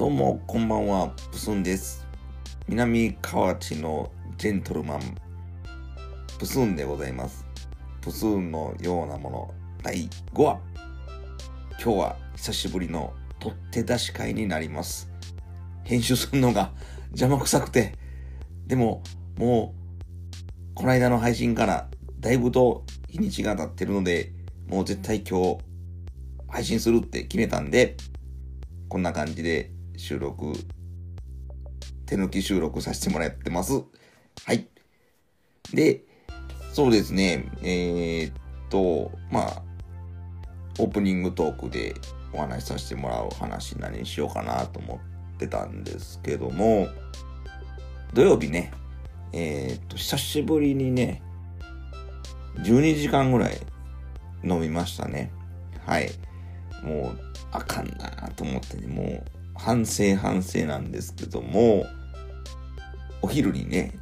どうも、こんばんは、プスンです。南河内のジェントルマン、プスンでございます。プスンのようなもの、第5話。今日は久しぶりの取って出し会になります。編集するのが 邪魔くさくて、でも、もう、この間の配信からだいぶと日にちが経ってるので、もう絶対今日配信するって決めたんで、こんな感じで収録、手抜き収録させてもらってます。はい。で、そうですね、えー、っと、まあ、オープニングトークでお話しさせてもらう話何しようかなと思ってたんですけども、土曜日ね、えー、っと、久しぶりにね、12時間ぐらい飲みましたね。はい。もう、あかんなと思ってね、もう、反省反省なんですけども、お昼にね、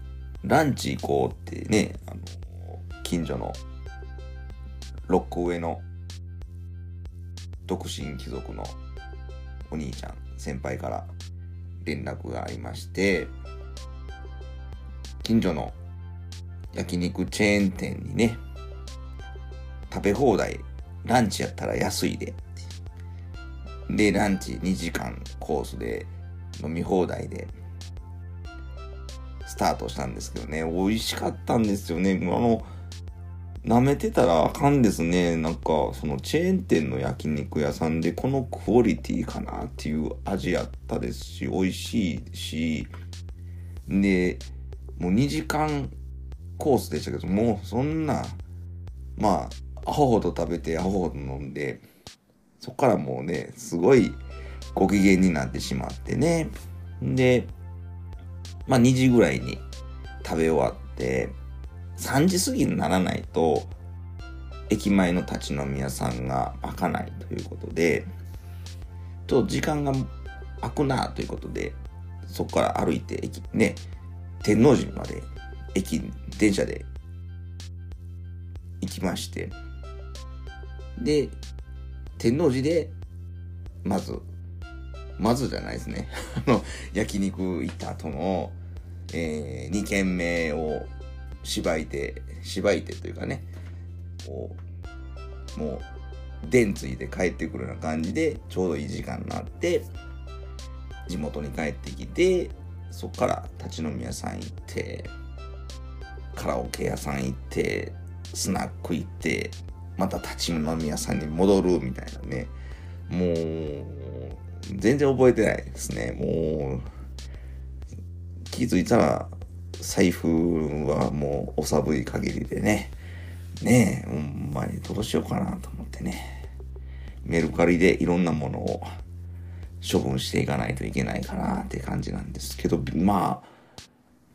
ランチ行こうってね、あの、近所の、6個上の、独身貴族のお兄ちゃん、先輩から連絡がありまして、近所の焼肉チェーン店にね、食べ放題、ランチやったら安いで。で、ランチ2時間コースで飲み放題で、スタートしたんですけどね、美味しかったんですよね。あの、舐めてたらあかんですね。なんか、そのチェーン店の焼肉屋さんでこのクオリティかなっていう味やったですし、美味しいし、で、もう2時間コースでしたけど、もうそんな、まあ、アホほど食べて、アホほど飲んで、そっからもうね、すごいご機嫌になってしまってね。で、まあ2時ぐらいに食べ終わって、3時過ぎにならないと、駅前の立ち飲み屋さんが開かないということで、ちょっと時間が空くなということで、そこから歩いて駅、ね、天王寺まで駅、電車で行きまして、で、天王寺で、まず、まずじゃないですね。あの、焼肉行った後の、えー、2軒目をしばいて、しばいてというかね、こう、もう、電ついて帰ってくるような感じで、ちょうどいい時間になって、地元に帰ってきて、そっから立ち飲み屋さん行って、カラオケ屋さん行って、スナック行って、また立ち飲み屋さんに戻るみたいなね。もう、全然覚えてないですね。もう、気づいたら、財布はもうお寒い限りでね。ねえ、ほんまにどうしようかなと思ってね。メルカリでいろんなものを処分していかないといけないかなって感じなんですけど、まあ、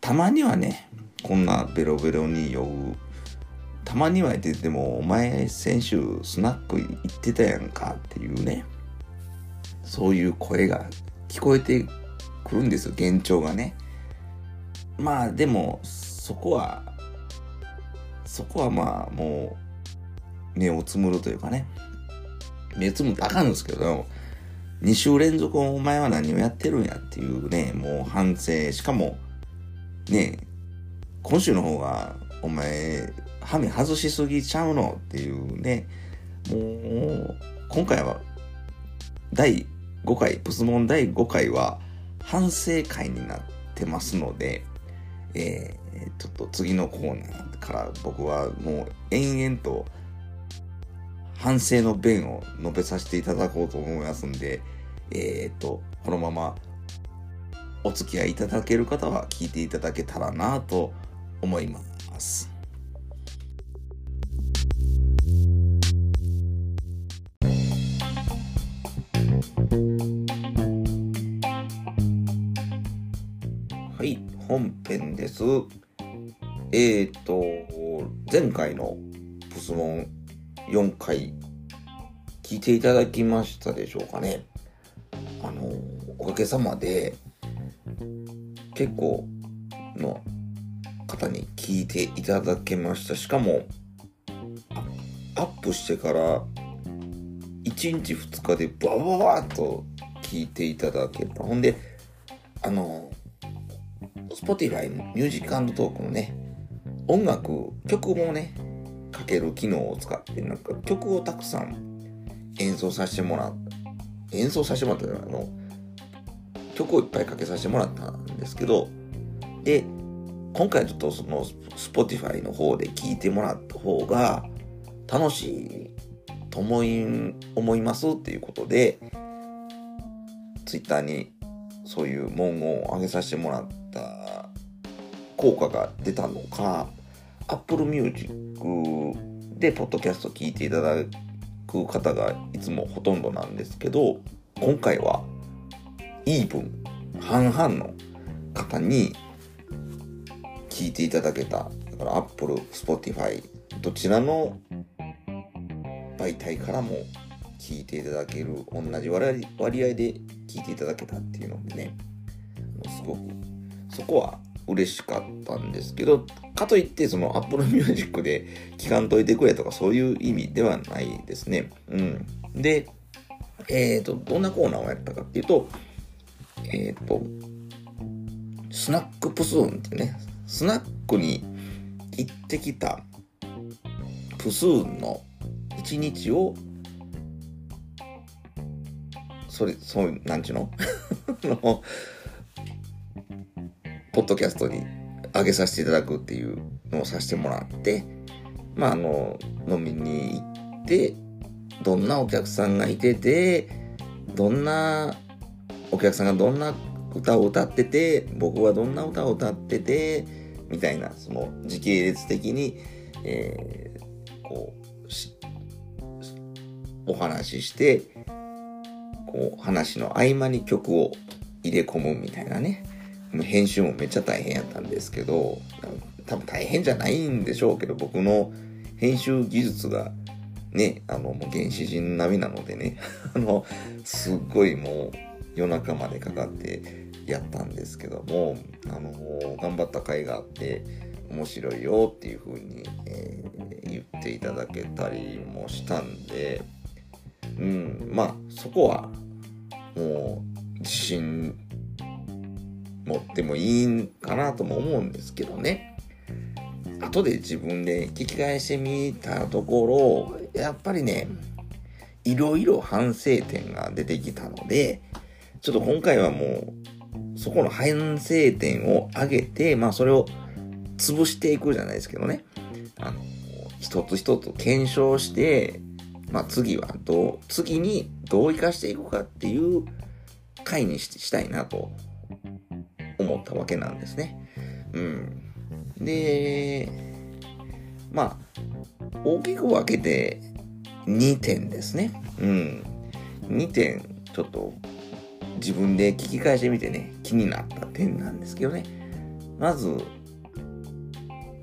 たまにはね、こんなベロベロに酔うたまには言ってても、お前先週スナック行ってたやんかっていうね、そういう声が聞こえてくるんですよ、幻聴がね。まあでも、そこは、そこはまあもう、目をつむるというかね、目つむってあかんんですけど、2週連続お前は何をやってるんやっていうね、もう反省、しかも、ね、今週の方が、お前、ハメ外しすぎちゃうの？っていうね、もう、今回は、第5回、プスモン第5回は、反省会になってますので、えー、ちょっと次のコーナーから僕はもう延々と反省の弁を述べさせていただこうと思いますんで、えー、っと、このままお付き合いいただける方は聞いていただけたらなと思います。はい、本編です。えーと、前回のプスモン4回聞いていただきましたでしょうかね。あの、おかげさまで結構の方に聞いていただけました。しかも、アップしてから1日2日でバババーっと聞いていただけた。ほんで、あの、Spotify のミュージックトークのね、音楽、曲もね、かける機能を使って、なんか曲をたくさん演奏させてもらった演奏させてもらったあの、曲をいっぱいかけさせてもらったんですけど、で、今回ちょっとその Spotify の方で聞いてもらった方が楽しいと思い、思いますっていうことで、Twitter にそういう文言を上げさせてもらった効果が出たのか、Apple Music でポッドキャスト聞いていただく方がいつもほとんどなんですけど、今回はイーブン、半々の方に聞いていただけた。だから Apple、Spotify、どちらの媒体からも聞いていただける、同じ割合で聞いていただけたっていうのでね、すごく、そこは嬉しかったんですけど、かといってその Apple Music で聞かんといてくれとかそういう意味ではないですね。うん。で、えっ、ー、と、どんなコーナーをやったかっていうと、えっ、ー、と、スナックプスーンってね、スナックに行ってきたプスーンの一日を、それ、そう、なんちゅうの？の、ポッドキャストに上げさせていただくっていうのをさせてもらって、まあ、あの、飲みに行って、どんなお客さんがいてて、どんな、お客さんがどんな歌を歌ってて、僕はどんな歌を歌ってて、みたいな、その時系列的に、えー、こう、お話しして、こう、話の合間に曲を入れ込むみたいなね。編集もめっちゃ大変やったんですけど、多分大変じゃないんでしょうけど、僕の編集技術がね、あの、もう原始人並みなのでね、あの、すっごいもう夜中までかかって、やったんですけども、あのー、頑張った甲斐があって面白いよっていう風に、えー、言っていただけたりもしたんで、うん、まあそこはもう自信持ってもいいんかなとも思うんですけどね。後で自分で聞き返してみたところ、やっぱりね、いろいろ反省点が出てきたので、ちょっと今回はもうそこの反省点を上げて、まあそれを潰していくじゃないですけどね。あの、一つ一つ検証して、まあ次はどう、次にどう生かしていくかっていう回にしたいなと思ったわけなんですね。うん。で、まあ、大きく分けて2点ですね。うん。2点、ちょっと自分で聞き返してみてね、気になった点なんですけどね。まず、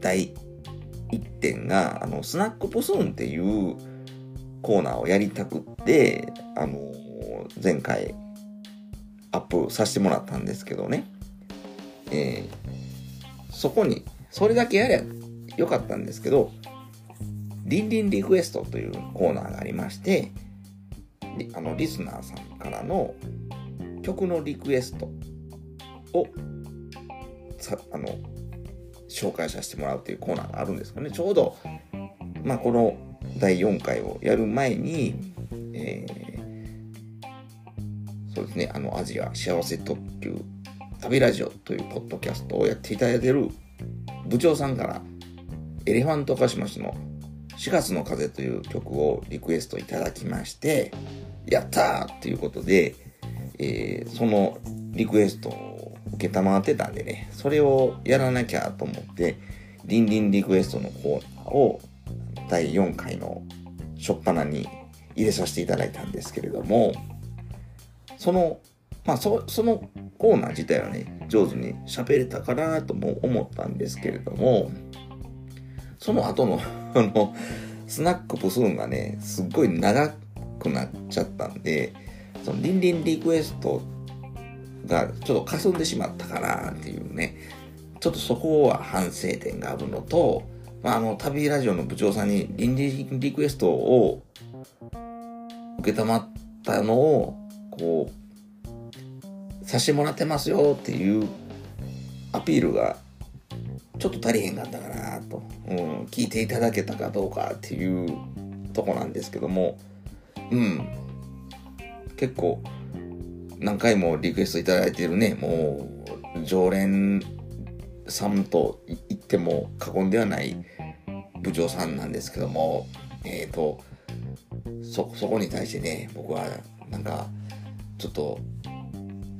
第1点が、あの、スナックポスンっていうコーナーをやりたくって、あの、前回アップさせてもらったんですけどね。えー、そこに、それだけやりゃよかったんですけど、リンリンリクエストというコーナーがありまして、あの、リスナーさんからの曲のリクエストをさあの紹介させてもらうというコーナーがあるんですかね。ちょうど、まあ、この第4回をやる前に、えー、そうですね。あのアジア幸せ特急旅ラジオというポッドキャストをやっていただいている部長さんからエレファントカシマシの4月の風という曲をリクエストいただきまして、やったーっていうことで、えー、そのリクエストを受けたまってたんでね、それをやらなきゃと思って、リンリンリクエストのコーナーを第4回の初っ端に入れさせていただいたんですけれども、その、まあそ、そのコーナー自体はね、上手に喋れたかなとも思ったんですけれども、その後の あの、スナックプスーンがね、すっごい長くなっちゃったんで、そのリンリンリクエストがちょっと霞んでしまったかなっていうね、ちょっとそこは反省点があるのと、まあ、あの、旅ラジオの部長さんにリンリンリクエストを受けたまったのを、こう、さしてもらってますよっていうアピールがちょっと足りへんかったかなと、うん、聞いていただけたかどうかっていうとこなんですけどもうん。結構何回もリクエストいただいてるね。もう常連さんと言っても過言ではない部長さんなんですけども。えっ、ー、とそそこに対してね僕はなんかちょっと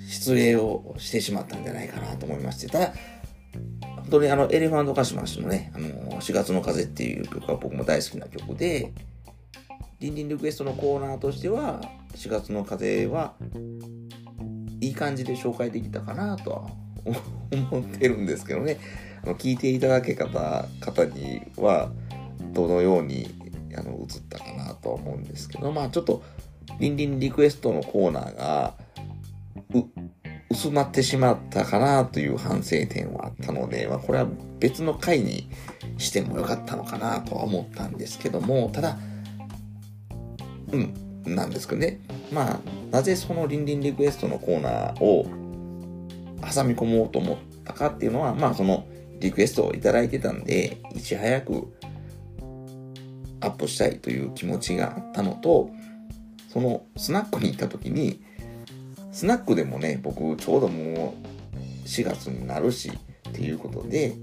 失礼をしてしまったんじゃないかなと思いまして。ただ本当にあのエレファントカシマシのねあの4月の風っていう曲は僕も大好きな曲で。リンリンリクエストのコーナーとしては4月の風はいい感じで紹介できたかなとは思ってるんですけどね。あの聞いていただけ方方にはどのようにあの映ったかなとは思うんですけどまあちょっとリンリンリクエストのコーナーが薄まってしまったかなという反省点はあったので、まあ、これは別の回にしてもよかったのかなとは思ったんですけどもただうんなんですけどね。まあなぜそのリンリンリクエストのコーナーを挟み込もうと思ったかっていうのはまあそのリクエストをいただいてたんでいち早くアップしたいという気持ちがあったのとそのスナックに行った時にスナックでもね僕ちょうどもう4月になるしっていうことで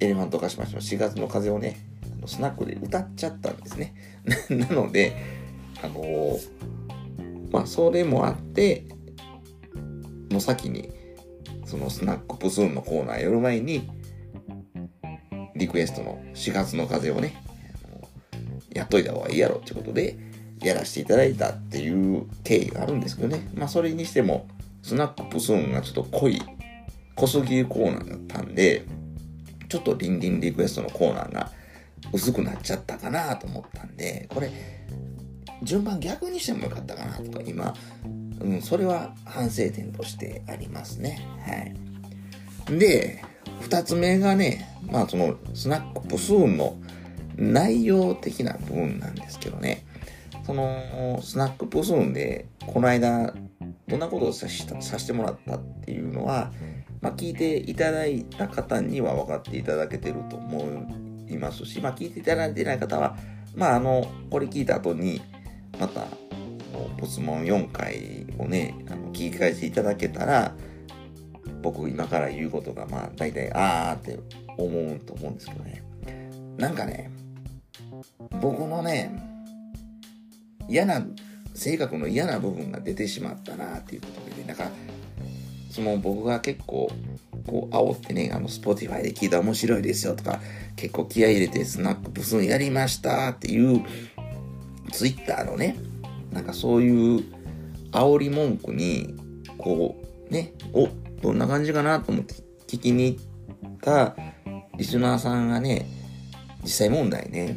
エレファントカシマシの4月の風をねスナックで歌っちゃったんですね。なのであのー、まあそれもあっての先にそのスナックプスーンのコーナーやる前にリクエストの4月の風をねやっといた方がいいやろってことでやらせていただいたっていう経緯があるんですけどね。まあそれにしても、スナックプスーンがちょっと濃い、濃すぎるコーナーだったんで、ちょっとリンリンリクエストのコーナーが薄くなっちゃったかなと思ったんで、これ、順番逆にしてもよかったかなとか今、うん、それは反省点としてありますね。はい。で、二つ目がね、まあそのスナックプスーンの内容的な部分なんですけどね。そのスナックプスーンでこの間どんなことをさしたさせてもらったっていうのは、まあ、聞いていただいた方には分かっていただけてると思ういますし、まあ、聞いていただいてない方は、まあ、あのこれ聞いた後にまたポスモン4回をねあの聞き返していただけたら僕今から言うことがまあ大体あーって思うと思うんですけどね。なんかね僕のね嫌な性格の嫌な部分が出てしまったなっていうことでね。だかその僕が結構こう煽ってねあの Spotify で聞いた面白いですよとか結構気合入れてスナックブスンやりましたっていう Twitter のねなんかそういう煽り文句にこうねおどんな感じかなと思って聞きに行ったリスナーさんがね実際問題ね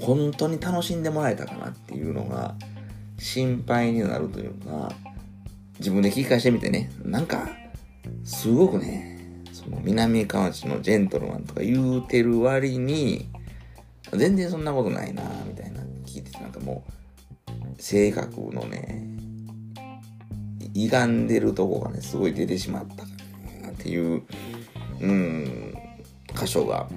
本当に楽しんでもらえたかなっていうのが心配になるというか、自分で聞き返してみてね、なんか、すごくね、その南河内のジェントルマンとか言うてる割に、全然そんなことないなみたいな聞いてて、なんかもう、性格のね、歪んでるとこがね、すごい出てしまったかなっていう、うん、箇所が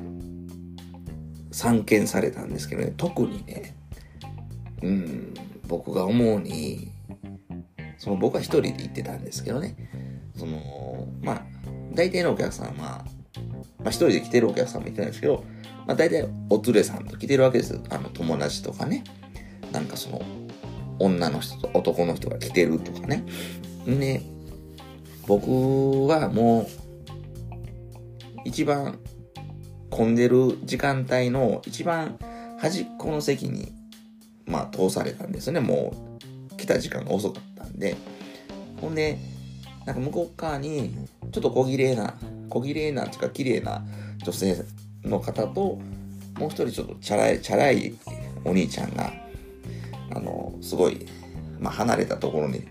散見されたんですけどね、特にね、うん、僕が思うに、その僕は一人で行ってたんですけどね、その、まあ、大体のお客さんは、まあ、一人で来てるお客さんもいたんですけど、まあ大体お連れさんと来てるわけです。あの友達とかね、なんかその、女の人と男の人が来てるとかね。で、僕はもう、一番混んでる時間帯の一番端っこの席に、まあ、通されたんですね。もう、来た時間が遅かったんで。ほんで、なんか向こう側に、ちょっと小綺麗な、小綺麗な、っていうか綺麗な女性の方と、もう一人ちょっとチャラい、チャラいお兄ちゃんが、あの、すごい、まあ、離れたところに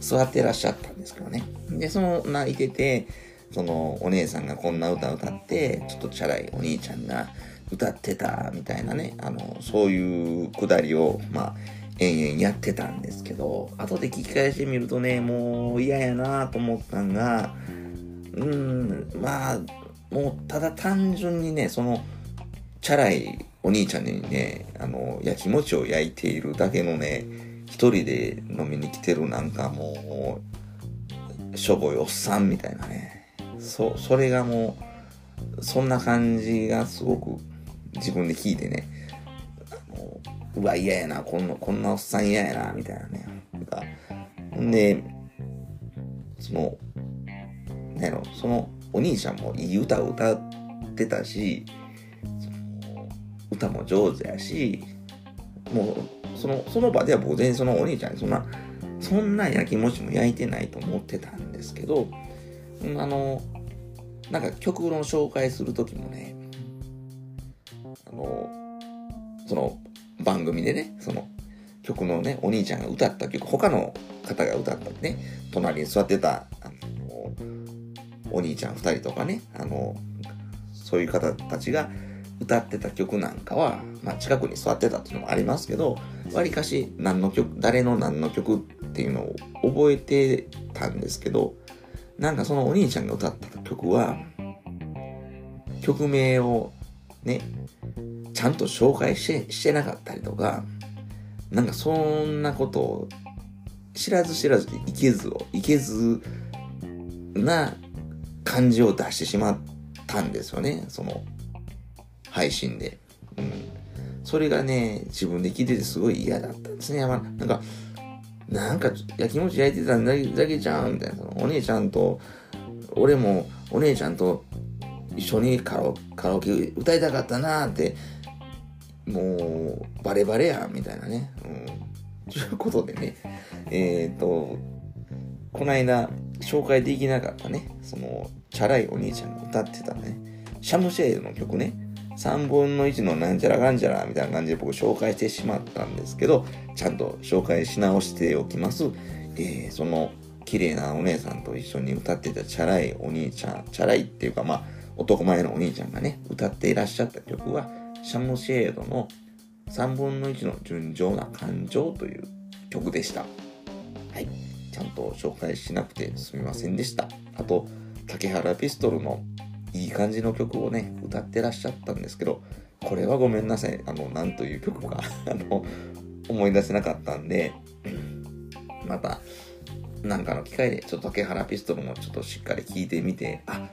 座ってらっしゃったんですけどね。で、その、泣いてて、そのお姉さんがこんな歌歌ってちょっとチャラいお兄ちゃんが歌ってたみたいなねあのそういうくだりをまあ延々やってたんですけど、後で聞き返してみるとね、もう嫌やなと思ったんが、うん、まあ、もうただ単純にね、その、チャラいお兄ちゃんにね、あの、焼き餅を焼いているだけのね、一人で飲みに来てるなんかもう、しょぼいおっさんみたいなね。そ、それがもう、そんな感じがすごく自分で聞いてね、うわ、嫌やな、こんな、こんなおっさん嫌やな、みたいなね。んで、その、ねの、そのお兄ちゃんもいい歌を歌ってたし、歌も上手やし、もう、その、その場では僕全然そのお兄ちゃんにそんな、そんな焼き餅も焼いてないと思ってたんですけど、あの、なんか曲の紹介する時もね、あの、その番組でね、その曲のね、お兄ちゃんが歌った曲、他の方が歌ったね、隣に座ってた、あの、お兄ちゃん2人とかね、あの、そういう方たちが歌ってた曲なんかは、まあ近くに座ってたっていうのもありますけど、わりかし何の曲、誰の何の曲っていうのを覚えてたんですけど、なんかそのお兄ちゃんが歌った曲は、曲名をね、ちゃんと紹介してしてなかったりとか、なんかそんなことを知らず知らずでいけずを、いけずな感じを出してしまったんですよね、その配信で。うん。それがね、自分で聞いててすごい嫌だったんですね。まあ、なんか、なんか焼き餅焼いてたんだけじゃん、みたいな。お姉ちゃんと、俺もお姉ちゃんと一緒にカラカラオケ歌いたかったなーってもう、バレバレやん、みたいなね。うん。ということでね、えっ、ー、と、この間、紹介できなかったね、その、チャラいお兄ちゃんが歌ってたね、シャムシェイドの曲ね、3分の1のなんちゃらかんちゃらみたいな感じで僕紹介してしまったんですけど、ちゃんと紹介し直しておきます。えー、その、綺麗なお姉さんと一緒に歌ってたチャラいお兄ちゃん、チャラいっていうかまあ、男前のお兄ちゃんがね、歌っていらっしゃった曲は、シャムシェードの3分の1の純情な感情という曲でした。はい。ちゃんと紹介しなくてすみませんでした。あと、竹原ピストルのいい感じの曲をね、歌ってらっしゃったんですけど、これはごめんなさい。あの、なんという曲か あの、思い出せなかったんで、また、なんかの機会で、ちょっと竹原ピストルもちょっとしっかり聴いてみて、あ、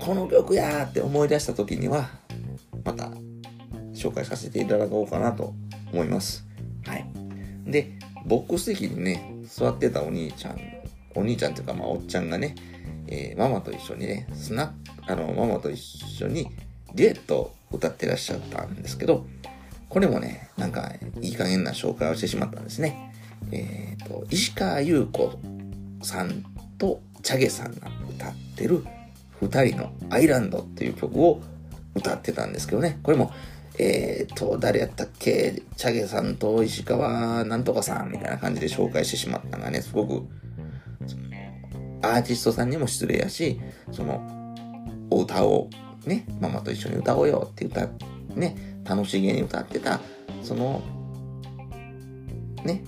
この曲やーって思い出した時には、また紹介させていただこうかなと思います。はい。で、ボックス席にね、座ってたお兄ちゃん、お兄ちゃんっていうか、まあ、おっちゃんがね、えー、ママと一緒にね、スナあの、ママと一緒にデュエットを歌ってらっしゃったんですけど、これもね、なんか、いい加減な紹介をしてしまったんですね。えっ、ー、と、石川優子さんとチャゲさんが歌ってる二人のアイランドっていう曲を歌ってたんですけどね、これもえっ、ー、と、誰やったっけ？チャゲさんと石川なんとかさんみたいな感じで紹介してしまったのがね、すごく、アーティストさんにも失礼やし、その、お歌をね、ママと一緒に歌おうよって歌、ね、楽しげに歌ってた、その、ね、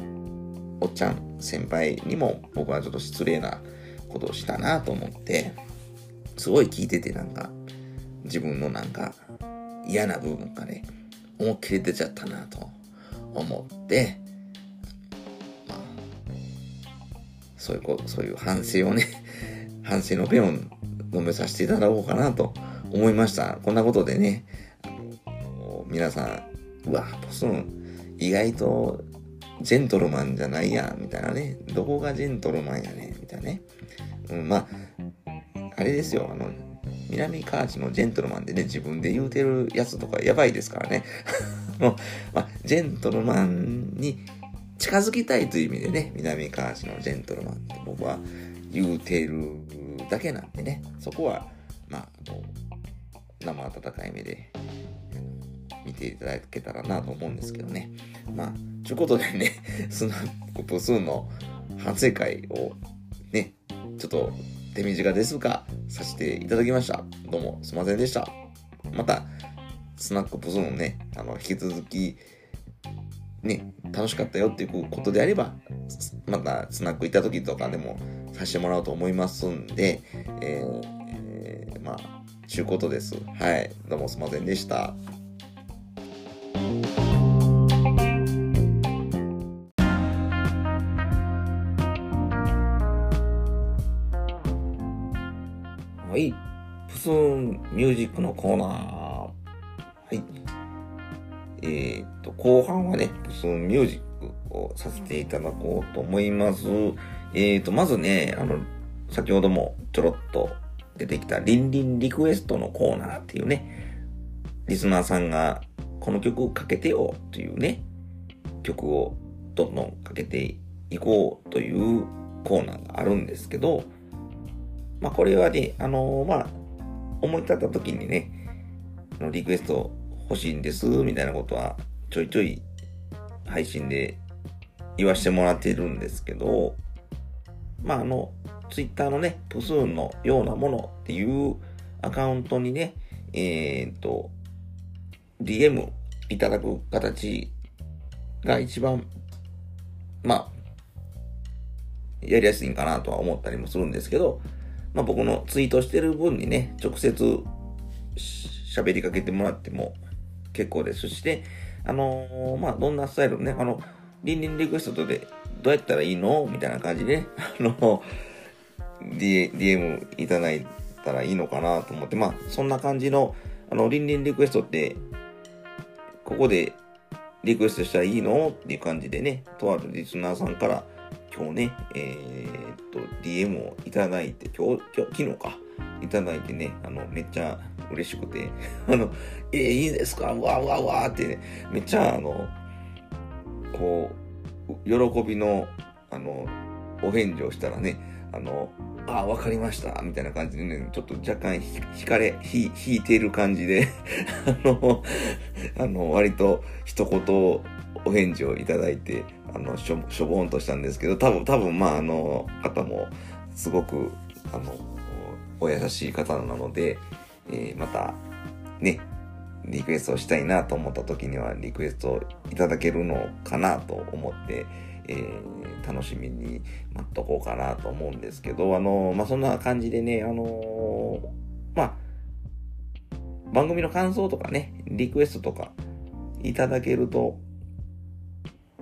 おっちゃん先輩にも僕はちょっと失礼なことをしたなと思って、すごい聞いててなんか、自分のなんか、嫌な部分がね、思いっきり出ちゃったなと思って、まあ、そういうこ、そういう反省をね、反省の弁を述べさせていただこうかなと思いました。こんなことでね、あの皆さん、うわ、ポスン、意外とジェントルマンじゃないやみたいなね。どこがジェントルマンやねみたいなね。うん、まあ、あれですよ、あの、南河内のジェントルマンでね、自分で言うてるやつとかやばいですからね。もう、まあ、ジェントルマンに近づきたいという意味でね、南河内のジェントルマンって僕は言うてるだけなんでね、そこは、まあ、こう、生温かい目で見ていただけたらなと思うんですけどね。まあ、ということでね、スナッププスーの反省会をね、ちょっと手短ですが、させていただきました。どうもすいませんでした。また、スナックポスのね、あの、引き続き、ね、楽しかったよっていうことであれば、またスナック行った時とかでもさせてもらおうと思いますんで、えー、えー、まあ、ちゅうことです。はい。どうもすいませんでした。スンミュージックのコーナー。はい。えー、っと、後半はね、プスンミュージックをさせていただこうと思います。えー、っと、まずね、あの、先ほどもちょろっと出てきたリンリンリクエストのコーナーっていうね、リスナーさんがこの曲かけてよっていうね、曲をどんどんかけていこうというコーナーがあるんですけど、まあこれはね、あのー、まあ、思い立った時にね、のリクエスト欲しいんです、みたいなことはちょいちょい配信で言わしてもらっているんですけど、まああの、ツイッターのね、プスーンのようなものっていうアカウントにね、えー、っと、DM いただく形が一番、まあ、やりやすいんかなとは思ったりもするんですけど、まあ僕のツイートしてる分にね、直接喋りかけてもらっても結構ですしね、あのー、まあどんなスタイルね、あの、リンリンリクエストでどうやったらいいの？みたいな感じで、ね、あの、D、DM いただいたらいいのかなと思って、まあそんな感じの、あの、リンリンリクエストって、ここでリクエストしたらいいの？っていう感じでね、とあるリスナーさんから今日ね、えー、っと、DM をいただいて、今日、今日、昨日か、いただいてね、あの、めっちゃ嬉しくて、あの、えー、いいですか？わわわってね、めっちゃ、あの、こう、喜びの、あの、お返事をしたらね、あの、あ、わかりました、みたいな感じでね、ちょっと若干引かれ、ひ引いている感じで あの、あの、割と一言お返事をいただいて、あの、しょ、しょぼんとしたんですけど、多分、多分、まあ、あの、方も、すごく、あの、お優しい方なので、えー、また、ね、リクエストしたいなと思った時には、リクエストいただけるのかなと思って、えー、楽しみに待っとこうかなと思うんですけど、あの、まあ、そんな感じでね、あのまあ、番組の感想とかね、リクエストとかいただけると、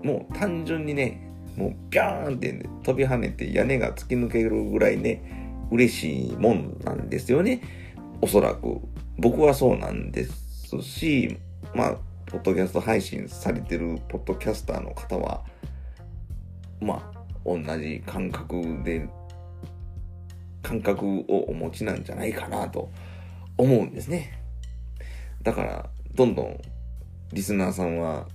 もう単純にね、もうビャーンって、ね、飛び跳ねて屋根が突き抜けるぐらいね、嬉しいもんなんですよね。おそらく。僕はそうなんですし、まあ、ポッドキャスト配信されてるポッドキャスターの方は、まあ、同じ感覚で、感覚をお持ちなんじゃないかなと思うんですね。だから、どんどんリスナーさんは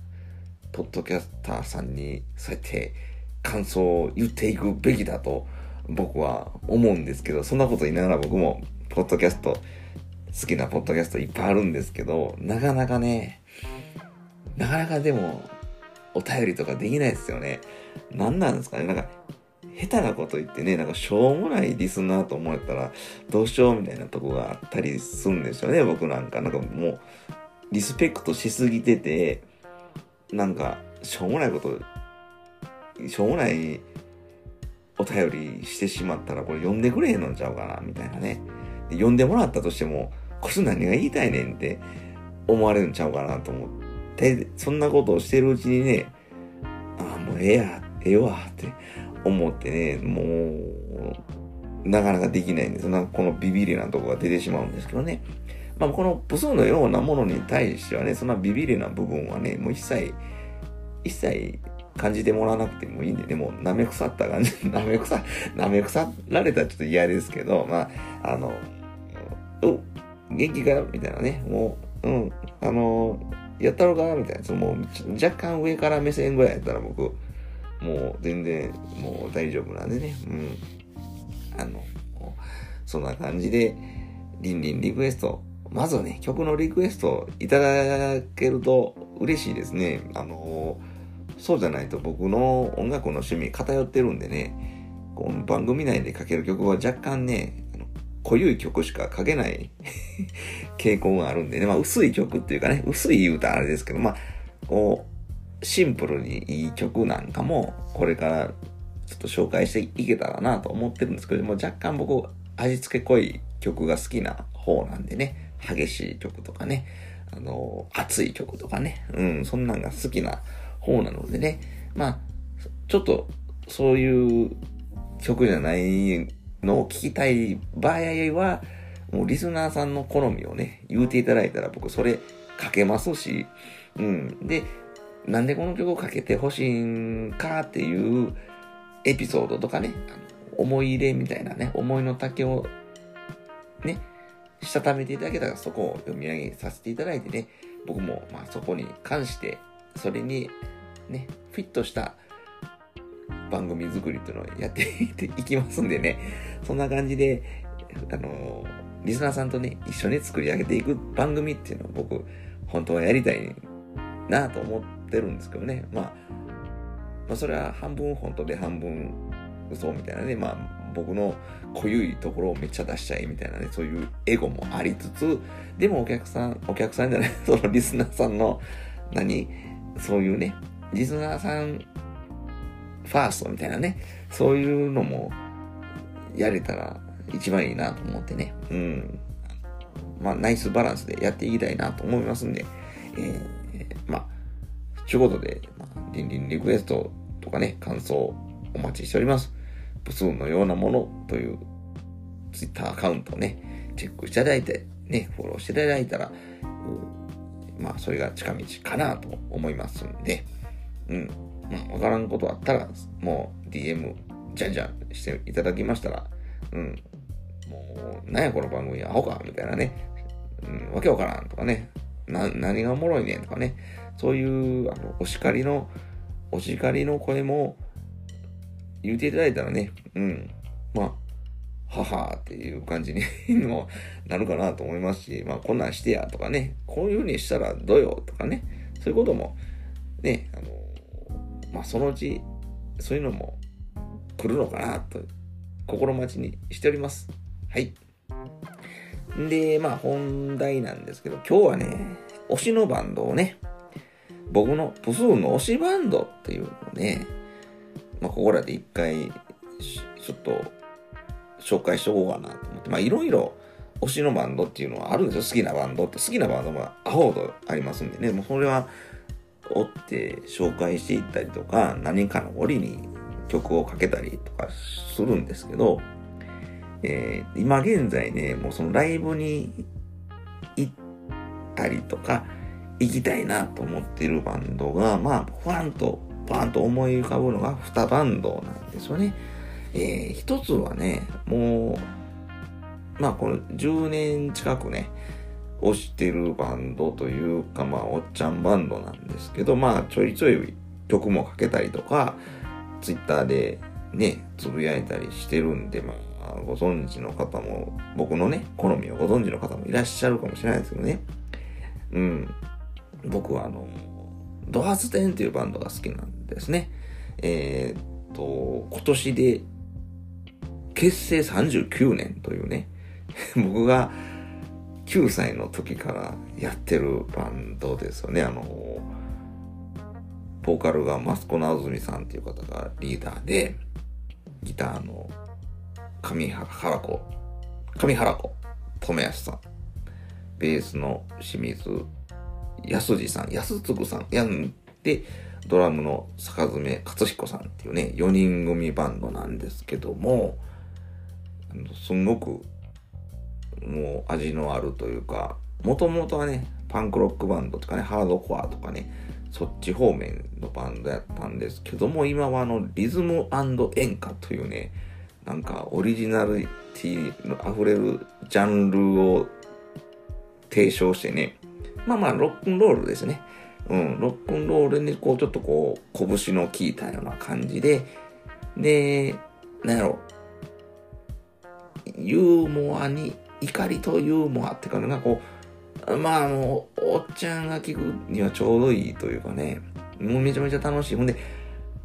ポッドキャスターさんにそうやって感想を言っていくべきだと僕は思うんですけど、そんなこと言いながら僕もポッドキャスト、好きなポッドキャストいっぱいあるんですけど、なかなかね、なかなかでもお便りとかできないですよね。何なんですかねなんか、下手なこと言ってね、なんかしょうもないリスナーと思えたらどうしようみたいなとこがあったりするんですよね、僕なんか。なんかもう、リスペクトしすぎてて、なんか、しょうもないこと、しょうもないお便りしてしまったら、これ読んでくれへんのちゃうかな、みたいなね。読んでもらったとしても、これ何が言いたいねんって思われるんちゃうかなと思って、そんなことをしてるうちにね、ああ、もうええや、ええわって思ってね、もう、なかなかできないんです。なんかこのビビりなとこが出てしまうんですけどね。まあ、このプスのようなものに対してはね、そんなビビりな部分はね、もう一切、一切感じてもらわなくてもいいんでね、もう舐め腐った感じ、舐め腐、舐め腐られたらちょっと嫌ですけど、まあ、あの、う、元気かよみたいなね、もう、うん、あの、やったろうかなみたいな、そのもう若干上から目線ぐらいやったら僕、もう全然もう大丈夫なんでね、うん。あの、そんな感じで、リンリンリクエストまずはね、曲のリクエストいただけると嬉しいですね。あのそうじゃないと僕の音楽の趣味偏ってるんでね、この番組内でかける曲は若干ね、濃ゆい曲しか書けない 傾向があるんでね、まあ薄い曲っていうかね、薄い歌あれですけど、まあ、こう、シンプルにいい曲なんかも、これからちょっと紹介していけたらなと思ってるんですけども、若干僕、味付け濃い曲が好きな方なんでね、激しい曲とかね、あの、熱い曲とかね、うん、そんなんが好きな方なのでね、まあ、ちょっと、そういう曲じゃないのを聞きたい場合は、もうリスナーさんの好みをね、言うていただいたら僕それかけますし、うん。で、なんでこの曲をかけてほしいんかっていうエピソードとかね、思い入れみたいなね、思いの丈をね、したためていただけたらそこを読み上げさせていただいてね、僕もまあそこに関して、それにね、フィットした番組作りっていうのをやっていきますんでね、そんな感じで、あのリスナーさんとね、一緒に作り上げていく番組っていうのを僕、本当はやりたいなと思ってるんですけどね。まあ、まあ、それは半分本当で半分嘘みたいなね。まあ、僕の濃ゆいところをめっちゃ出しちゃいみたいなね、そういうエゴもありつつ、でもお客さん、お客さんじゃない、そのリスナーさんの、何そういうね、リスナーさんファーストみたいなね、そういうのもやれたら一番いいなと思ってね。うん。まあ、ナイスバランスでやっていきたいなと思いますんで、えー、まあ、ちゅうことで、まあ、リンリンリクエストとかね、感想お待ちしております。プスーンのようなものというツイッターアカウントをね、チェックしていただいて、ね、フォローしていただいたら、まあ、それが近道かなと思いますんで、うん。まあ、わからんことあったら、もう DM、じゃんじゃんしていただきましたら、うん。もう、なんやこの番組、アホかみたいなね。うん、わけわからんとかね。な、何がおもろいねんとかね。そういう、あの、お叱りの、お叱りの声も、言っていただいたらね、うん。まあ、ははっていう感じに もなるかなと思いますし、まあ、こんなんしてやとかね、こういう風にしたらどうよとかね、そういうことも、ね、あの、まあ、そのうち、そういうのも来るのかなと心待ちにしております。はい。で、まあ本題なんですけど、今日はね、推しのバンドをね、僕のプスーンの推しバンドっていうのをね、まあここらで一回、ちょっと紹介しとこうかなと思って、まあいろいろ推しのバンドっていうのはあるんですよ。好きなバンドって。好きなバンドもアホほどありますんでね、もうそれは追って紹介していったりとか、何かの折に曲をかけたりとかするんですけど、えー、今現在ね、もうそのライブに行ったりとか、行きたいなと思ってるバンドが、まあ、ファンと、パンと思い浮かぶのが2バンドなんですよね。えー、一つはね、もう、まあこの10年近くね、推してるバンドというか、まあ、おっちゃんバンドなんですけど、まあ、ちょいちょい曲もかけたりとか、ツイッターでね、つぶやいたりしてるんで、まあ、ご存知の方も、僕のね、好みをご存知の方もいらっしゃるかもしれないですけどね。うん。僕はあの、ドハツテンっていうバンドが好きなんですね。えー、っと、今年で結成39年というね、僕が9歳の時からやってるバンドですよね。あの、ボーカルがマスコナズミさんっていう方がリーダーで、ギターの上原子、上原子、留安さん、ベースの清水康二さん、安嗣さん、やんで、ドラムの坂爪勝彦さんっていうね、4人組バンドなんですけども、すんごく、もう味のあるというか、もともとはね、パンクロックバンドとかね、ハードコアとかね、そっち方面のバンドやったんですけども、今はあの、リズム演歌というね、なんかオリジナリティの溢れるジャンルを提唱してね、まあまあ、ロックンロールですね。うん、ロックンロールにこう、ちょっとこう、拳の効いたような感じで、で、なんやろ、ユーモアに、怒りとユーモアっていうか、なんかこう、まあ、あの、おっちゃんが聞くにはちょうどいいというかね、もうめちゃめちゃ楽しい。ほんで、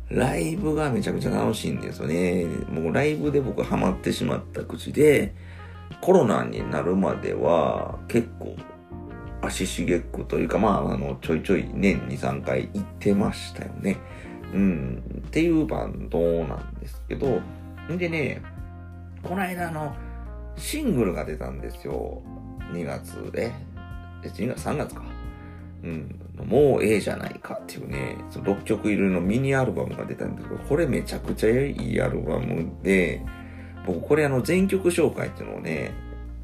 ライブがめちゃくちゃ楽しいんですよね。もうライブで僕ハマってしまった口で、コロナになるまでは結構足しげくというか、まあ、あの、ちょいちょい年2、3回行ってましたよね。うん、っていうバンドなんですけど、んでね、この間の、シングルが出たんですよ。2月で。え、2月、3月か。うん。もうええじゃないかっていうね、その6曲入りのミニアルバムが出たんですけど、これめちゃくちゃいいアルバムで、僕これあの全曲紹介っていうのをね、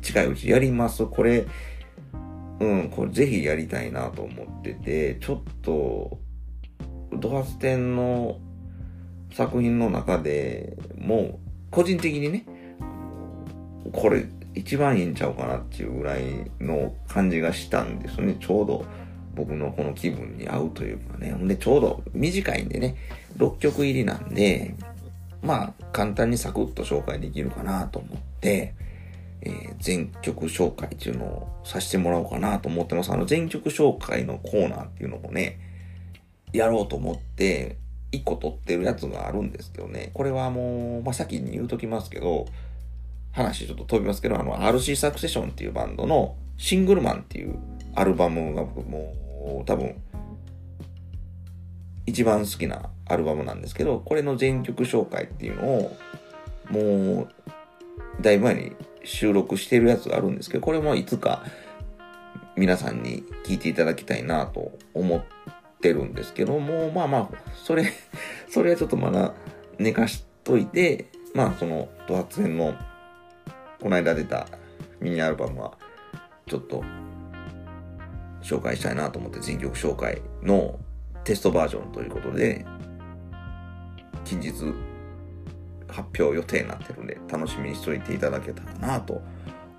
近いうちやります。これ、うん、これぜひやりたいなと思ってて、ちょっと、ドハステンの作品の中でもう、個人的にね、これ一番いいんちゃうかなっていうぐらいの感じがしたんですね。ちょうど僕のこの気分に合うというかね。ほんでちょうど短いんでね、6曲入りなんで、まあ簡単にサクッと紹介できるかなと思って、えー、全曲紹介っていうのをさせてもらおうかなと思ってます。あの全曲紹介のコーナーっていうのもね、やろうと思って、1個撮ってるやつがあるんですけどね。これはもう、まあ、先に言うときますけど、話ちょっと飛びますけど、あの、RC サクセションっていうバンドのシングルマンっていうアルバムが僕もう多分一番好きなアルバムなんですけど、これの全曲紹介っていうのをもうだいぶ前に収録してるやつがあるんですけど、これもいつか皆さんに聞いていただきたいなと思ってるんですけども、まあまあ、それ、それはちょっとまだ寝かしといて、まあそのド発編のこの間出たミニアルバムはちょっと紹介したいなと思って全曲紹介のテストバージョンということで近日発表予定になってるんで楽しみにしといていただけたらなと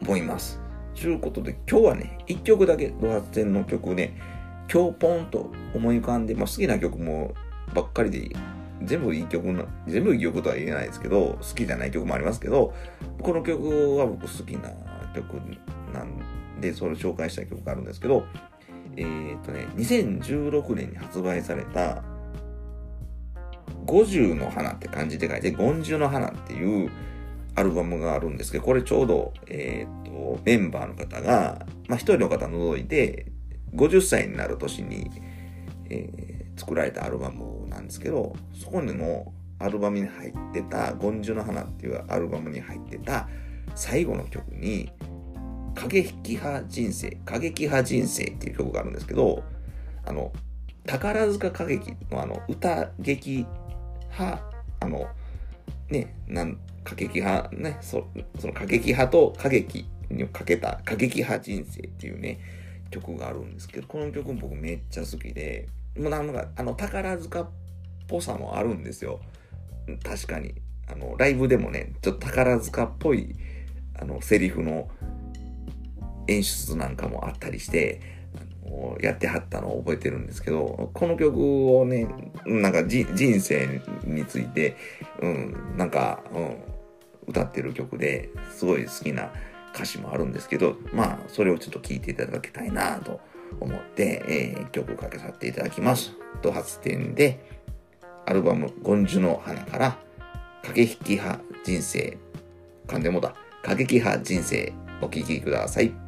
思います。ということで今日はね1曲だけドハツテの曲ね今日ポンと思い浮かんで、まあ、好きな曲もばっかりで全部いい曲な、全部いい曲とは言えないですけど、好きじゃない曲もありますけど、この曲は僕好きな曲なんで、それを紹介した曲があるんですけど、えー、っとね、2016年に発売された、五十の花って漢字で書いて、五十の花っていうアルバムがあるんですけど、これちょうど、えー、と、メンバーの方が、まあ一人の方除いて、50歳になる年に、えー、作られたアルバムなんですけど、そこにもアルバムに入ってた、ゴンジュの花っていうアルバムに入ってた最後の曲に、過激派人生、過激派人生っていう曲があるんですけど、あの、宝塚歌劇のあの、歌劇派、あの、ね、なん、過激派、ね、その過激派と歌劇にかけた過激派人生っていうね、曲があるんですけど、この曲も僕めっちゃ好きで、もうなんか、あの、宝塚っぽさもあるんですよ。確かに。あの、ライブでもね、ちょっと宝塚っぽい、あの、セリフの演出なんかもあったりして、やってはったのを覚えてるんですけど、この曲をね、なんか人生について、うん、なんか、うん、歌ってる曲ですごい好きな歌詞もあるんですけど、まあ、それをちょっと聴いていただきたいなと思って、えー、曲をかけさせていただきます。と発展で、アルバム、ゴンジュの花から、過激派人生、噛んでもだ、過激派人生、お聴きください。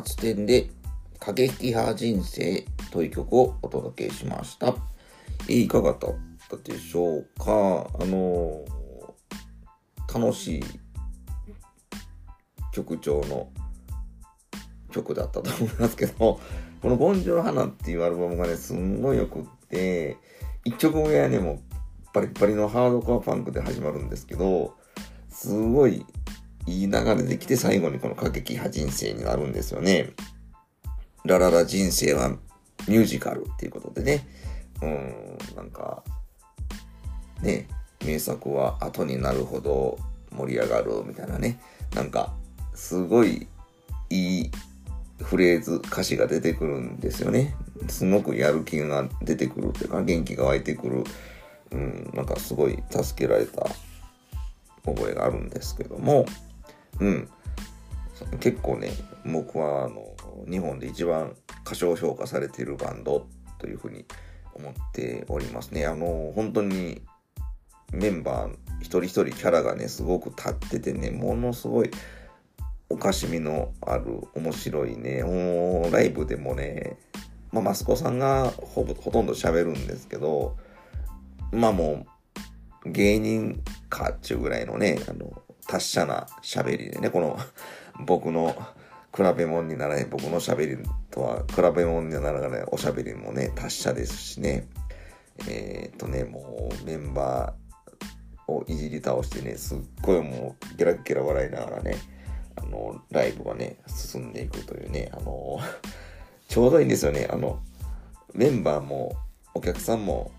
発展で過激派人生という曲をお届けしました。いかがだったでしょうか？あの楽しい曲調の曲だったと思いますけど、このボンジョの花っていうアルバムがね、すんごいよくって、1曲目はね、もうバリバリのハードコアパンクで始まるんですけど、すごいいい流れできて最後にこの過激派人生になるんですよね。ラララ人生はミュージカルっていうことでね、うん、なんか、ね、名作は後になるほど盛り上がるみたいなね、なんか、すごいいいフレーズ、歌詞が出てくるんですよね。すごくやる気が出てくるというか、元気が湧いてくる、うん、なんかすごい助けられた覚えがあるんですけども、うん、結構ね、僕はあの、日本で一番過小評価されているバンドというふうに思っておりますね。あの、本当にメンバー一人一人キャラがね、すごく立っててね、ものすごいおかしみのある面白いね、もうライブでもね、まあ、マスコさんがほぼほとんど喋るんですけど、まあもう芸人かっちゅうぐらいのね、あの、達者な喋りでね、この 僕の比べ物にならない僕の喋りとは比べ物にならないおしゃべりもね、達者ですしね、えー、っとね、もうメンバーをいじり倒してね、すっごいもうゲラゲラ笑いながらね、あの、ライブがね、進んでいくというね、あの、ちょうどいいんですよね、あの、メンバーもお客さんも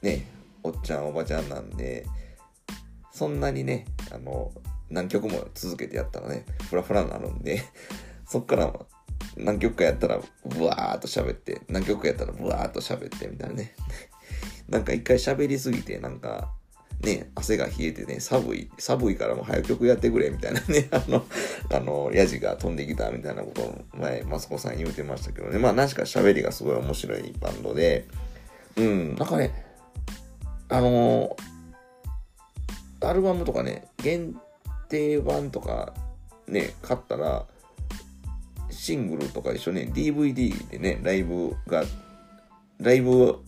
ね、おっちゃんおばちゃんなんで、そんなにね、あの、何曲も続けてやったらね、フラフラになるんで、そっから何曲かやったら、ブワーっと喋って、何曲かやったらブワーっと喋ってみたいなね。なんか一回喋りすぎて、なんか、ね、汗が冷えてね、寒い、寒いからもう早曲やってくれ、みたいなね、あの、あの、ヤジが飛んできたみたいなことを前、マスコさん言うてましたけどね、まあ、確か喋りがすごい面白いバンドで、うん、なんかね、あのアルバムとかね、限定版とかね、買ったら、シングルとか一緒ね、DVD でね、ライブが、ライブ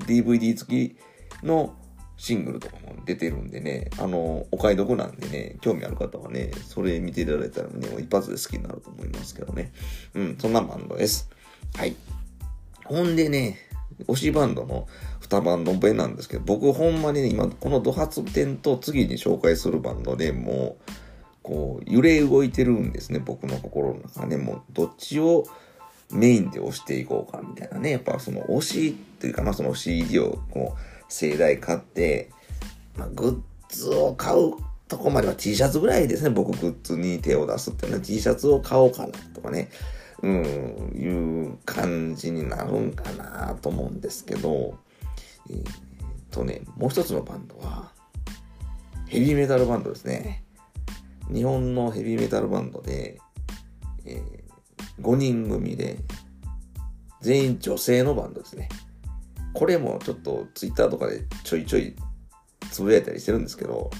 DVD 付きのシングルとかも出てるんでね、あの、お買い得なんでね、興味ある方はね、それ見ていただいたらね、一発で好きになると思いますけどね。うん、そんなバンドです。はい。ほんでね、推しバンドの2バンド目なんですけど、僕ほんまにね、今、このド発展と次に紹介するバンドでもう、こう、揺れ動いてるんですね、僕の心の中ね。もう、どっちをメインで押していこうか、みたいなね。やっぱその推しっていうか、まあその CD をこう、盛大買って、まあ、グッズを買うとこまでは T シャツぐらいですね。僕グッズに手を出すっていうのは T シャツを買おうかなとかね。うん、いう感じになるんかなと思うんですけど、えー、っとね、もう一つのバンドは、ヘビーメタルバンドですね。日本のヘビーメタルバンドで、えー、5人組で、全員女性のバンドですね。これもちょっとツイッターとかでちょいちょいつぶやいたりしてるんですけど、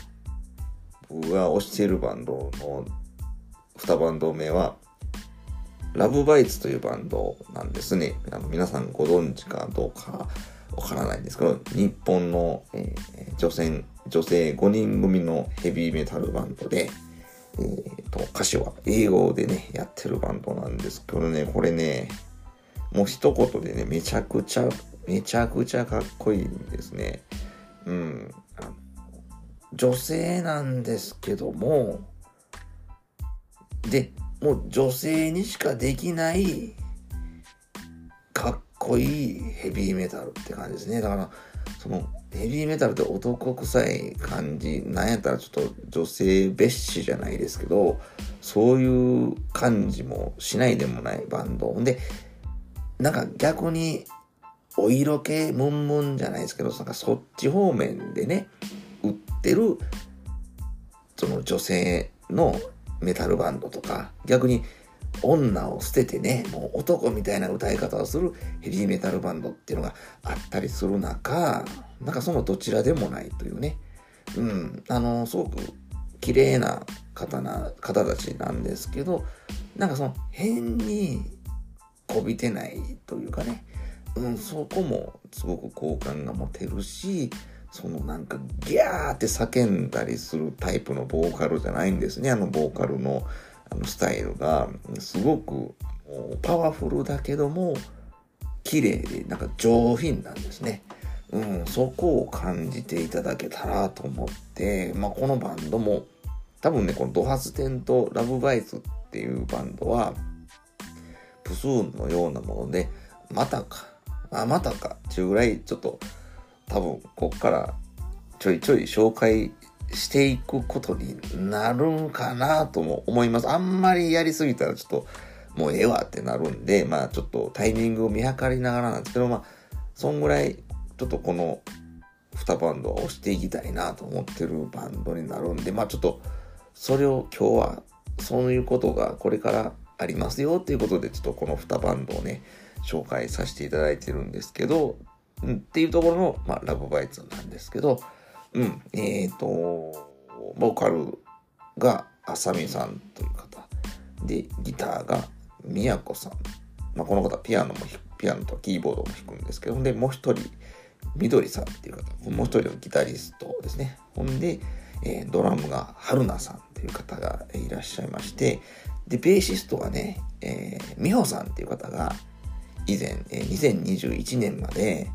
僕が推しているバンドの2バンド目は、ラブバイツというバンドなんですね。あの皆さんご存知かどうかわからないんですけど、日本の、えー、女性、女性5人組のヘビーメタルバンドで、えー、と、歌詞は英語でね、やってるバンドなんですけどね、これね、もう一言でね、めちゃくちゃ、めちゃくちゃかっこいいんですね。うん。女性なんですけども、で、もう女性にしかできないかっこいいヘビーメタルって感じですね。だから、そのヘビーメタルって男臭い感じ、なんやったらちょっと女性蔑視じゃないですけど、そういう感じもしないでもないバンド。で、なんか逆にお色気ムンムンじゃないですけど、なんかそっち方面でね、売ってる、その女性のメタルバンドとか、逆に女を捨ててね、もう男みたいな歌い方をするヘビーメタルバンドっていうのがあったりする中、なんかそのどちらでもないというね、うん、あの、すごく綺麗な方な、方たちなんですけど、なんかその変にこびてないというかね、うん、そこもすごく好感が持てるし、そのなんかギャーって叫んだりするタイプのボーカルじゃないんですね。あのボーカルのスタイルがすごくパワフルだけども綺麗でなんか上品なんですね。うん、そこを感じていただけたらと思って、まあ、このバンドも多分ね、このドハツテンとラブバイツっていうバンドはプスーンのようなもので、またか、あ、またかっていうぐらいちょっと多分こっからちょいちょい紹介していくことになるんかなとも思います。あんまりやりすぎたらちょっともうええわってなるんで、まあちょっとタイミングを見計りながらなんですけど、まあそんぐらいちょっとこの2バンドは押していきたいなと思ってるバンドになるんで、まあちょっとそれを今日はそういうことがこれからありますよっていうことで、ちょっとこの2バンドをね、紹介させていただいてるんですけど、っていうところの、まあ、ラブバイツなんですけど、うん、えっ、ー、と、ボーカルがあさみさんという方、で、ギターがみやこさん。まあ、この方ピアノもピアノとキーボードも弾くんですけど、で、もう一人、みどりさんっていう方、もう一人のギタリストですね。ほんで、えー、ドラムが春菜さんっていう方がいらっしゃいまして、で、ベーシストはね、えー、美穂さんっていう方が以前、えー、2021年まで、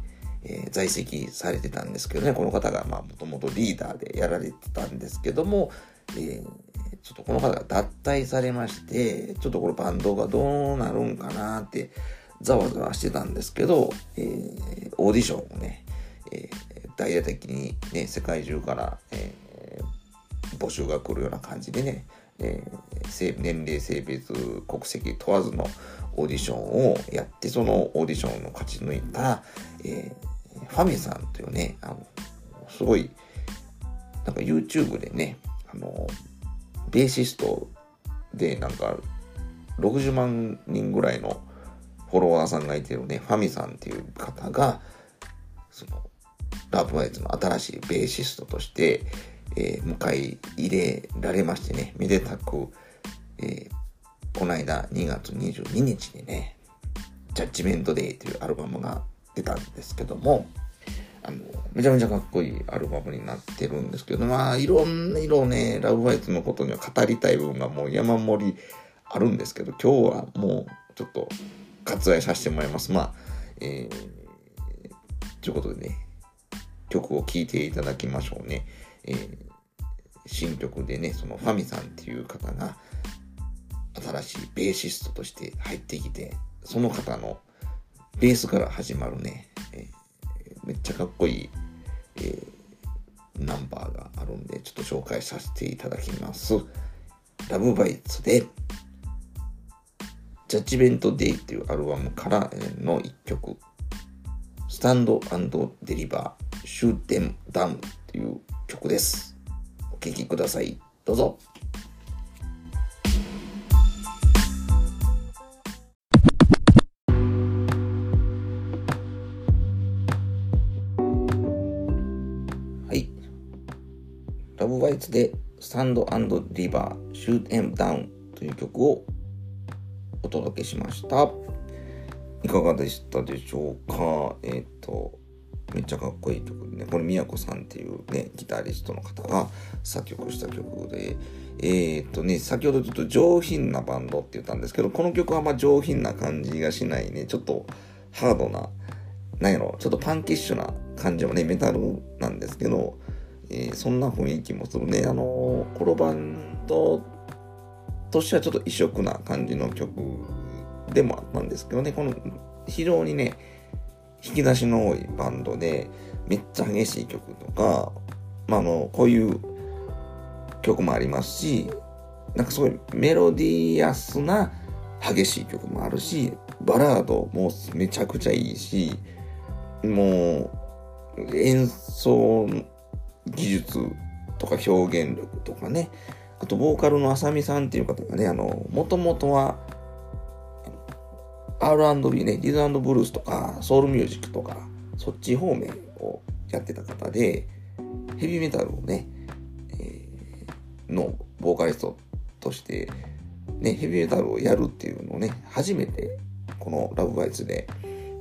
えー、在籍されてたんですけどね、この方がもともとリーダーでやられてたんですけども、えー、ちょっとこの方が脱退されまして、ちょっとこのバンドがどうなるんかなってざわざわしてたんですけど、えー、オーディションをね、えー、大々的にね、世界中から、えー、募集が来るような感じでね、えー、年齢、性別、国籍問わずのオーディションをやって、そのオーディションの勝ち抜いた、えー、ファミさんというね、あの、すごい、なんか YouTube でね、あの、ベーシストでなんか60万人ぐらいのフォロワーさんがいてるね、ファミさんっていう方が、その、ラブワイズの新しいベーシストとして、えー、迎え入れられましてね、めでたく、えー、この間2月22日にね、ジャッジメントデイというアルバムが出たんですけども、あの、めちゃめちゃかっこいいアルバムになってるんですけど、まあ、いろんな色ね、ラブワイツのことには語りたい部分がもう山盛りあるんですけど、今日はもうちょっと割愛させてもらいます。まあ、えー、ということでね、曲を聴いていただきましょうね。えー、新曲でね、そのファミさんっていう方が、新しいベーシストとして入ってきて、その方のベースから始まるね、えー、めっちゃかっこいい、えー、ナンバーがあるんで、ちょっと紹介させていただきます。ラブバイツで、ジャッジメントデイっていうアルバムからの一曲、スタンドデリバー、シューテンダウンっていう曲です。お聴きください。どうぞ。でスタンドリバーシュートエンダウンという曲をお届けしました。いかがでしたでしょうか？えっ、ー、と、めっちゃかっこいい曲でね、これ、みやこさんっていうね、ギタリストの方が作曲した曲で、えっ、ー、とね、先ほどちょっと上品なバンドって言ったんですけど、この曲はまあ上品な感じがしないね、ちょっとハードな、なんやろ、ちょっとパンキッシュな感じもね、メタルなんですけど、えー、そんな雰囲気もするね。あのー、コロバンドとしてはちょっと異色な感じの曲でもあったんですけどね、この非常にね、引き出しの多いバンドで、めっちゃ激しい曲とか、まあ、あの、こういう曲もありますし、なんかすごいメロディアスな激しい曲もあるし、バラードもめちゃくちゃいいし、もう演奏技術とか表現力とかね、あと、ボーカルのあさみさんっていう方がね、あの、もともとは、R&B ね、ディズブルースとか、ソウルミュージックとか、そっち方面をやってた方で、ヘビーメタルをね、えー、のボーカリストとして、ね、ヘビーメタルをやるっていうのをね、初めて、このラブバイツで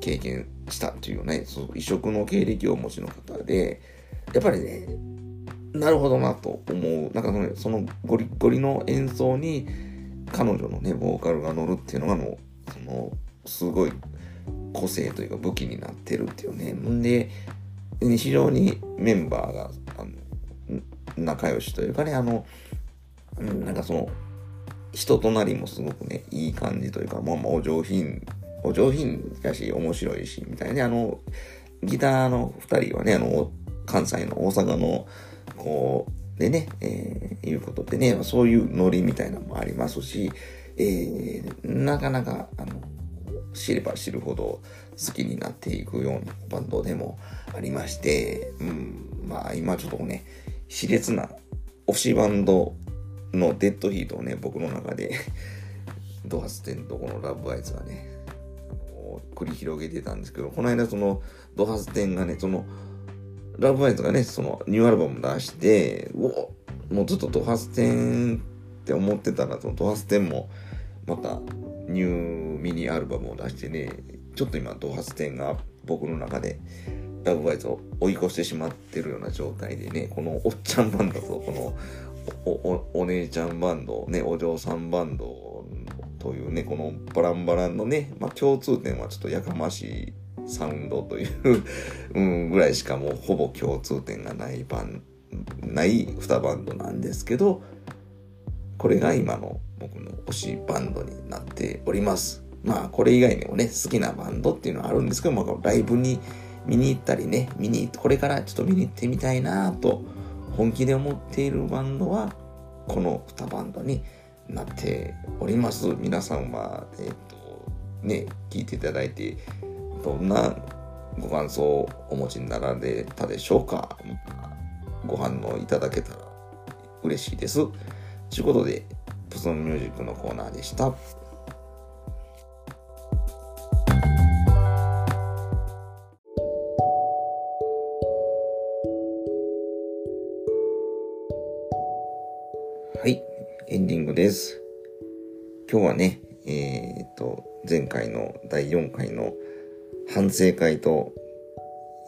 経験したっていうね、その異色の経歴をお持ちの方で、やっぱりね、なるほどなと思う。なんかそのそのゴリゴリの演奏に彼女のね、ボーカルが乗るっていうのがもう、その、すごい個性というか武器になってるっていうね。んで、非常にメンバーが、あの、仲良しというかね、あの、なんかその、人となりもすごくね、いい感じというか、まあまあお上品、お上品だし、面白いし、みたいなね、あの、ギターの二人はね、あの、関西の大阪の、こう、でね、えー、いうことでね、そういうノリみたいなのもありますし、えー、なかなか、あの、知れば知るほど好きになっていくようなバンドでもありまして、うん、まあ今ちょっとね、熾烈な推しバンドのデッドヒートをね、僕の中で ドハステンとこのラブアイズがね、繰り広げてたんですけど、この間そのドハステンがね、その、ラブアイズがね、そのニューアルバム出して、うおもうずっとドハステンって思ってたら、そのドハステンもまたニューミニアルバムを出してね、ちょっと今ドハステンが僕の中でラブアイズを追い越してしまってるような状態でね、このおっちゃんバンドとこのおおお姉ちゃんバンド、ね、お嬢さんバンドというね、このバランバランのね、まあ共通点はちょっとやかましいサウンドという うん、ぐらいしかもうほぼ共通点がないバン、ない2バンドなんですけど、これが今の僕の推しバンドになっております。まあこれ以外にもね、好きなバンドっていうのはあるんですけど、まあライブに見に行ったりね、見に、これからちょっと見に行ってみたいなと本気で思っているバンドは、この2バンドになっております。皆さんは、えっ、と、ね、聞いていただいて、どんなご感想をお持ちになられたでしょうか？ご反応いただけたら嬉しいです。ということで、プソンミュージックのコーナーでした。はい、エンディングです。今日はね、えー、っと、前回の第4回の反省会と、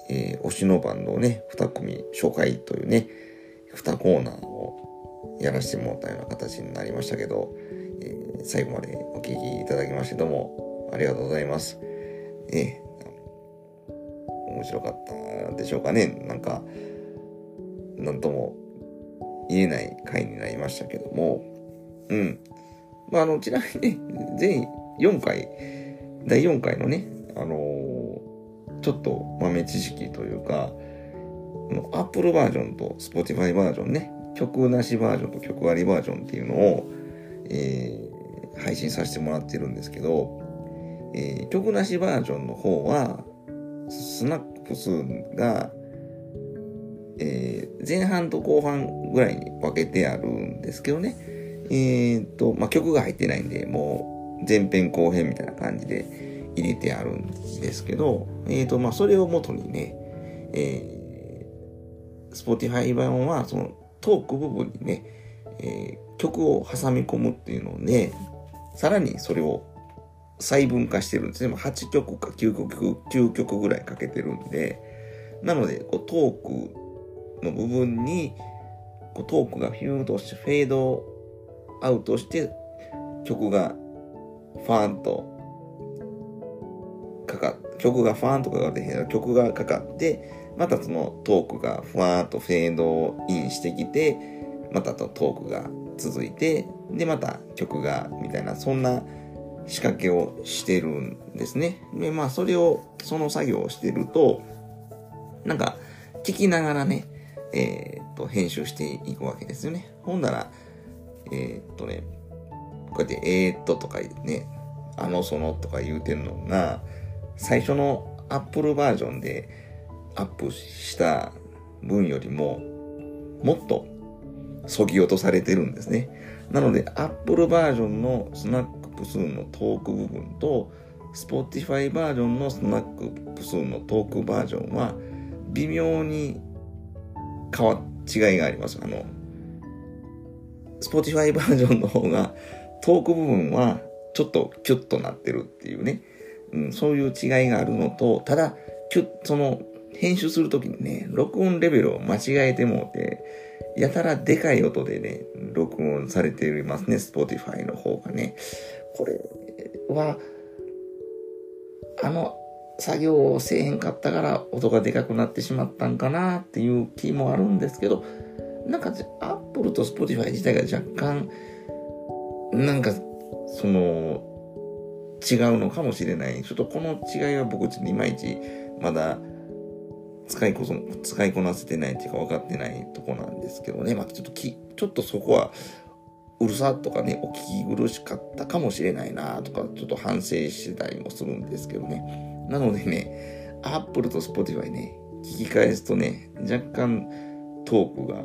えー、推しのバンドをね、2組紹介というね、2コーナーをやらせてもらったような形になりましたけど、えー、最後までお聴きいただきましてどうもありがとうございます。えー、面白かったでしょうかね。なんか、なんとも言えない回になりましたけども、うん。まあ、あの、ちなみにね、全4回、第4回のね、あのー、ちょっと豆知識というか、アップルバージョンと Spotify バージョンね、曲なしバージョンと曲ありバージョンっていうのを、えー、配信させてもらってるんですけど、えー、曲なしバージョンの方は、スナップ数がえー、前半と後半ぐらいに分けてあるんですけどね。えっ、と、まあ、曲が入ってないんで、もう前編後編みたいな感じで入れてあるんですけど、えっ、と、まあ、それを元にね、えー、Spotify 版はそのトーク部分にね、えー、曲を挟み込むっていうので、さらにそれを細分化してるんですね。8曲か9曲、9曲ぐらいかけてるんで、なので、こうトークの部分にこうトークがフィューとしてフェードアウトして曲がファーンと曲がファーンとかかって曲がかかってまたそのトークがふわーっとフェードインしてきてまたとトークが続いてでまた曲がみたいなそんな仕掛けをしてるんですね。でまあそれをその作業をしてるとなんか聞きながらねえー、っと、編集していくわけですよね。ほんなら、えー、っとね、こうやって、えー、っととかね、あのそのとか言うてんのが、最初の Apple バージョンでアップした分よりも、もっとそぎ落とされてるんですね。なので、Apple バージョンのスナックプスーンのトーク部分と、Spotify バージョンのスナックプスーンのトークバージョンは、微妙に変わ、違いがあります。あの、Spotify バージョンの方が、トーク部分はちょっとキュッとなってるっていうね、うん、そういう違いがあるのと、ただ、その、編集するときにね、録音レベルを間違えてもうて、やたらでかい音でね、録音されていますね、Spotify の方がね。これは、あの作業をせえへんかったから音がでかくなってしまったんかなっていう気もあるんですけど、なんか Apple と Spotify 自体が若干、なんか、その、違うのかもしれない。ちょっとこの違いは僕ちょっといまいちまだ使いこそ、使いこなせてないっていうか分かってないとこなんですけどね。まあちょっとき、ちょっとそこはうるさとかね、お聞き苦しかったかもしれないなとか、ちょっと反省してたりもするんですけどね。なのでね、Apple と Spotify ね、聞き返すとね、若干トークが、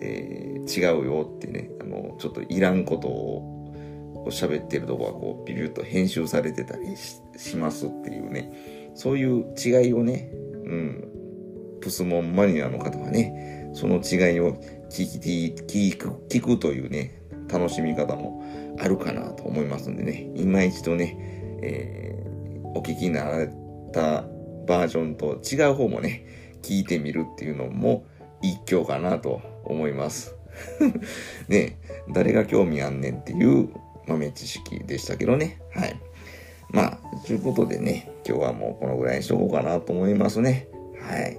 えー、違うよってね、あの、ちょっといらんことを喋ってるとこはこうビビュッと編集されてたりしますっていうね、そういう違いをね、うん、プスモンマニアの方はね、その違いを聞き、聞く、聞くというね、楽しみ方もあるかなと思いますんでね、今一度ね、えー、お聞きになられたバージョンと違う方もね、聞いてみるっていうのも一興かなと思います。ね誰が興味あんねんっていう豆知識でしたけどね。はい。まあ、ということでね、今日はもうこのぐらいにしとこうかなと思いますね。はい。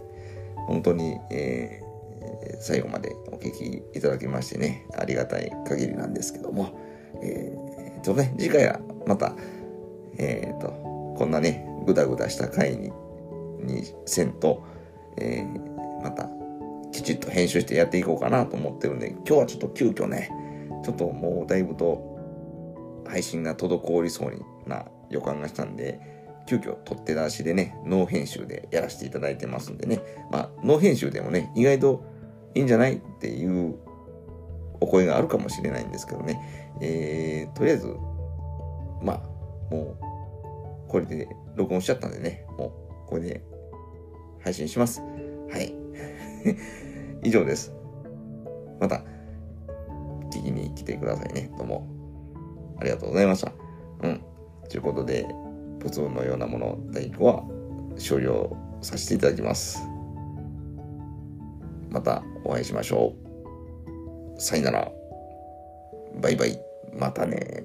本当に、えー、最後までお聞きいただきましてね、ありがたい限りなんですけども、えー、ちょっとね、次回はまた、えっ、ー、と、こんなね、ぐだぐだした回に、にせんと、えー、また、きちっと編集してやっていこうかなと思ってるんで、今日はちょっと急遽ね、ちょっともうだいぶと配信が滞りそうな予感がしたんで、急遽取って出しでね、ノー編集でやらせていただいてますんでね、まあ、ノー編集でもね、意外といいんじゃないっていうお声があるかもしれないんですけどね、えー、とりあえず、まあ、もう、これで録音しちゃったんでね、もう、これで配信します。はい。以上です。また、聞きに来てくださいね。どうも。ありがとうございました。うん。ということで、ポツンのようなもの第5話終了させていただきます。またお会いしましょう。さよなら。バイバイ。またね。